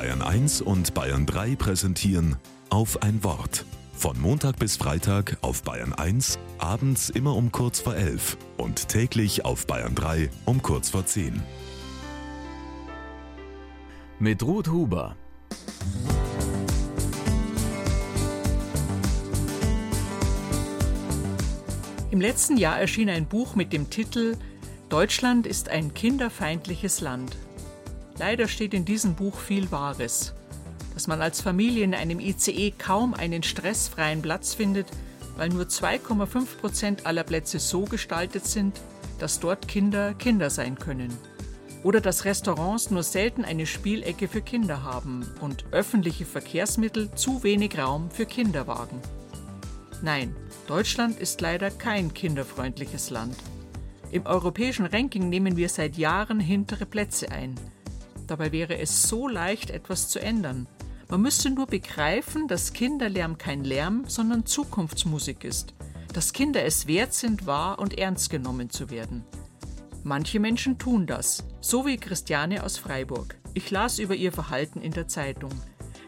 Bayern 1 und Bayern 3 präsentieren auf ein Wort. Von Montag bis Freitag auf Bayern 1, abends immer um kurz vor 11 und täglich auf Bayern 3 um kurz vor 10. Mit Ruth Huber. Im letzten Jahr erschien ein Buch mit dem Titel Deutschland ist ein kinderfeindliches Land. Leider steht in diesem Buch viel Wahres. Dass man als Familie in einem ICE kaum einen stressfreien Platz findet, weil nur 2,5 Prozent aller Plätze so gestaltet sind, dass dort Kinder Kinder sein können. Oder dass Restaurants nur selten eine Spielecke für Kinder haben und öffentliche Verkehrsmittel zu wenig Raum für Kinderwagen. Nein, Deutschland ist leider kein kinderfreundliches Land. Im europäischen Ranking nehmen wir seit Jahren hintere Plätze ein. Dabei wäre es so leicht, etwas zu ändern. Man müsste nur begreifen, dass Kinderlärm kein Lärm, sondern Zukunftsmusik ist. Dass Kinder es wert sind, wahr und ernst genommen zu werden. Manche Menschen tun das, so wie Christiane aus Freiburg. Ich las über ihr Verhalten in der Zeitung.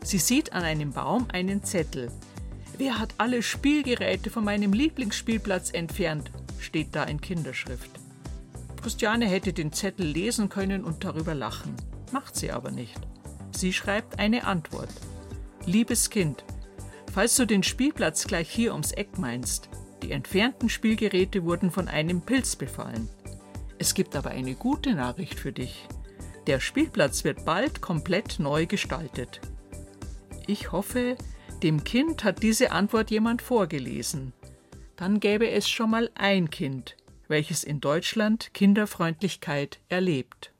Sie sieht an einem Baum einen Zettel. Wer hat alle Spielgeräte von meinem Lieblingsspielplatz entfernt? steht da in Kinderschrift. Christiane hätte den Zettel lesen können und darüber lachen macht sie aber nicht. Sie schreibt eine Antwort. Liebes Kind, falls du den Spielplatz gleich hier ums Eck meinst, die entfernten Spielgeräte wurden von einem Pilz befallen. Es gibt aber eine gute Nachricht für dich. Der Spielplatz wird bald komplett neu gestaltet. Ich hoffe, dem Kind hat diese Antwort jemand vorgelesen. Dann gäbe es schon mal ein Kind, welches in Deutschland Kinderfreundlichkeit erlebt.